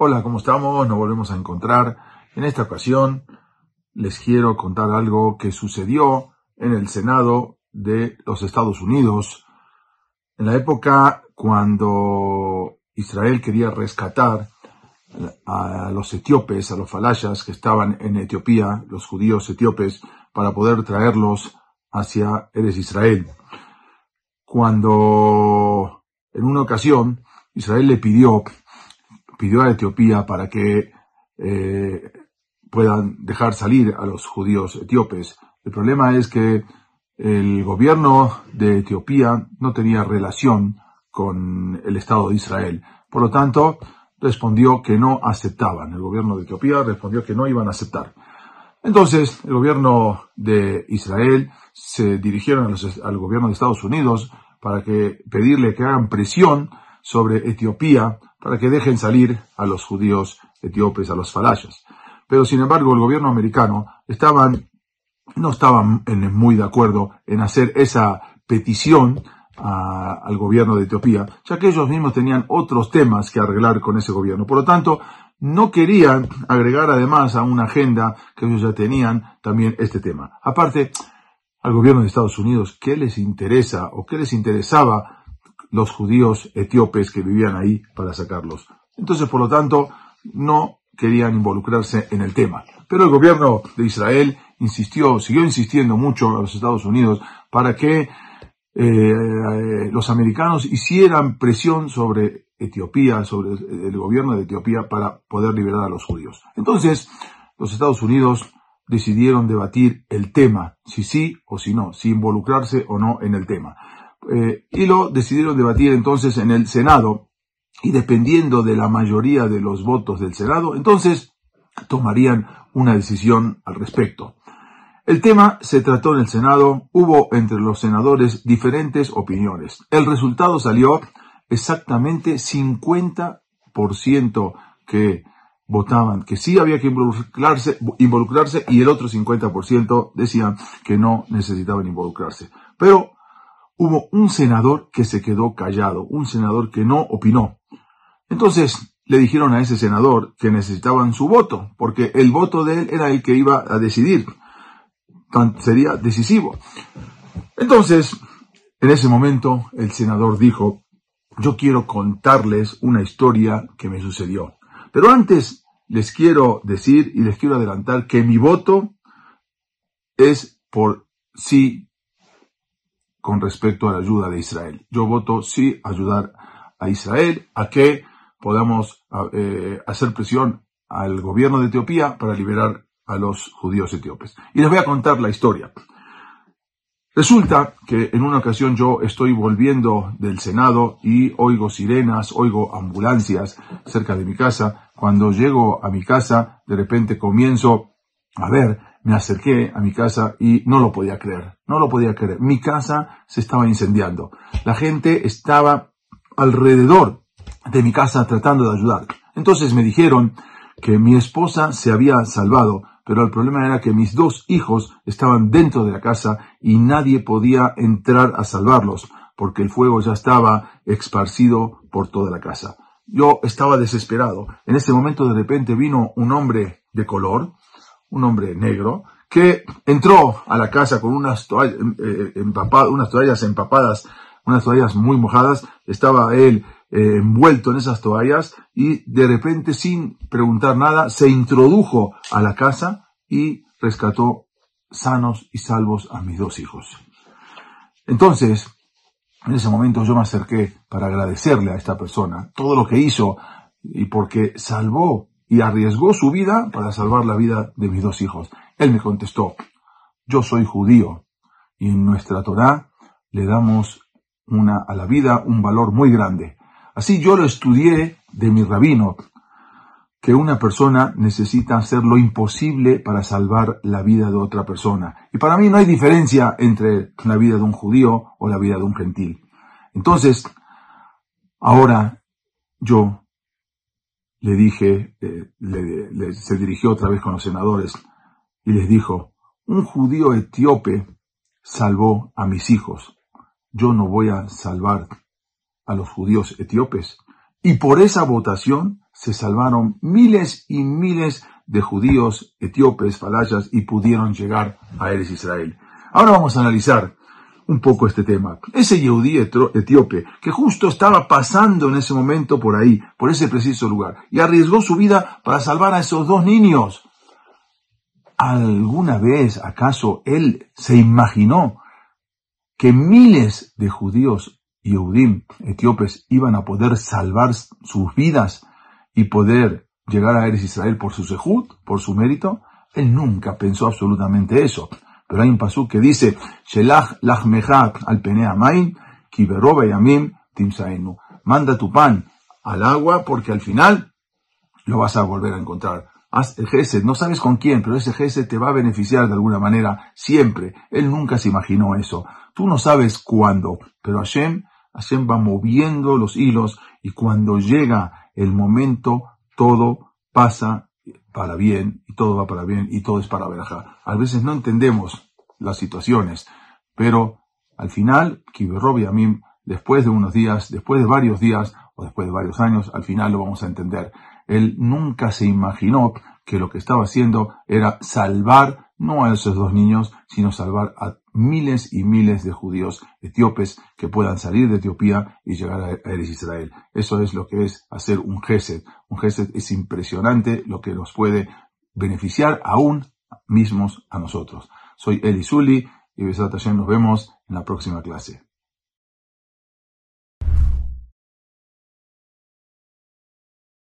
Hola, ¿cómo estamos? Nos volvemos a encontrar. En esta ocasión les quiero contar algo que sucedió en el Senado de los Estados Unidos en la época cuando Israel quería rescatar a los etíopes, a los falayas que estaban en Etiopía, los judíos etíopes, para poder traerlos hacia Eres Israel. Cuando en una ocasión Israel le pidió pidió a Etiopía para que eh, puedan dejar salir a los judíos etíopes. El problema es que el gobierno de Etiopía no tenía relación con el Estado de Israel. Por lo tanto, respondió que no aceptaban. El gobierno de Etiopía respondió que no iban a aceptar. Entonces, el gobierno de Israel se dirigieron al gobierno de Estados Unidos para que pedirle que hagan presión sobre Etiopía para que dejen salir a los judíos etíopes, a los falayas. Pero sin embargo, el gobierno americano estaban, no estaban muy de acuerdo en hacer esa petición al gobierno de Etiopía, ya que ellos mismos tenían otros temas que arreglar con ese gobierno. Por lo tanto, no querían agregar además a una agenda que ellos ya tenían también este tema. Aparte, al gobierno de Estados Unidos, ¿qué les interesa o qué les interesaba los judíos etíopes que vivían ahí para sacarlos. Entonces, por lo tanto, no querían involucrarse en el tema. Pero el gobierno de Israel insistió, siguió insistiendo mucho a los Estados Unidos para que eh, los americanos hicieran presión sobre Etiopía, sobre el gobierno de Etiopía para poder liberar a los judíos. Entonces, los Estados Unidos decidieron debatir el tema, si sí o si no, si involucrarse o no en el tema. Eh, y lo decidieron debatir entonces en el Senado y dependiendo de la mayoría de los votos del Senado, entonces tomarían una decisión al respecto. El tema se trató en el Senado, hubo entre los senadores diferentes opiniones. El resultado salió exactamente 50% que votaban que sí había que involucrarse, involucrarse y el otro 50% decían que no necesitaban involucrarse. Pero hubo un senador que se quedó callado, un senador que no opinó. Entonces le dijeron a ese senador que necesitaban su voto, porque el voto de él era el que iba a decidir, sería decisivo. Entonces, en ese momento, el senador dijo, yo quiero contarles una historia que me sucedió. Pero antes les quiero decir y les quiero adelantar que mi voto es por sí con respecto a la ayuda de Israel. Yo voto sí ayudar a Israel a que podamos eh, hacer presión al gobierno de Etiopía para liberar a los judíos etíopes. Y les voy a contar la historia. Resulta que en una ocasión yo estoy volviendo del Senado y oigo sirenas, oigo ambulancias cerca de mi casa. Cuando llego a mi casa, de repente comienzo a ver me acerqué a mi casa y no lo podía creer, no lo podía creer. Mi casa se estaba incendiando. La gente estaba alrededor de mi casa tratando de ayudar. Entonces me dijeron que mi esposa se había salvado, pero el problema era que mis dos hijos estaban dentro de la casa y nadie podía entrar a salvarlos, porque el fuego ya estaba esparcido por toda la casa. Yo estaba desesperado. En ese momento de repente vino un hombre de color, un hombre negro, que entró a la casa con unas toallas, eh, empapadas, unas toallas empapadas, unas toallas muy mojadas, estaba él eh, envuelto en esas toallas y de repente sin preguntar nada se introdujo a la casa y rescató sanos y salvos a mis dos hijos. Entonces, en ese momento yo me acerqué para agradecerle a esta persona todo lo que hizo y porque salvó y arriesgó su vida para salvar la vida de mis dos hijos. Él me contestó, yo soy judío y en nuestra Torah le damos una, a la vida un valor muy grande. Así yo lo estudié de mi rabino, que una persona necesita hacer lo imposible para salvar la vida de otra persona. Y para mí no hay diferencia entre la vida de un judío o la vida de un gentil. Entonces, ahora yo le dije, eh, se dirigió otra vez con los senadores y les dijo, un judío etíope salvó a mis hijos. Yo no voy a salvar a los judíos etíopes. Y por esa votación se salvaron miles y miles de judíos, etíopes, falayas y pudieron llegar a Eres Israel. Ahora vamos a analizar un poco este tema. Ese Yehudí etíope que justo estaba pasando en ese momento por ahí, por ese preciso lugar, y arriesgó su vida para salvar a esos dos niños. ¿Alguna vez acaso él se imaginó que miles de judíos Yehudim etíopes iban a poder salvar sus vidas y poder llegar a Eres Israel por su sehut, por su mérito? Él nunca pensó absolutamente eso. Pero hay un pasú que dice, Shelach al. Manda tu pan al agua porque al final lo vas a volver a encontrar. Haz el Gesed, no sabes con quién, pero ese Gesed te va a beneficiar de alguna manera siempre. Él nunca se imaginó eso. Tú no sabes cuándo, pero Hashem, Hashem va moviendo los hilos y cuando llega el momento, todo pasa para bien y todo va para bien y todo es para veraja. A veces no entendemos las situaciones, pero al final, Kiberob y Amim, después de unos días, después de varios días o después de varios años, al final lo vamos a entender. Él nunca se imaginó que lo que estaba haciendo era salvar no a esos dos niños, sino salvar a miles y miles de judíos etíopes que puedan salir de Etiopía y llegar a Eres Israel. Eso es lo que es hacer un Gesed. Un Gesed es impresionante lo que nos puede beneficiar aún mismos a nosotros. Soy Eli Zuli y Besat nos vemos en la próxima clase.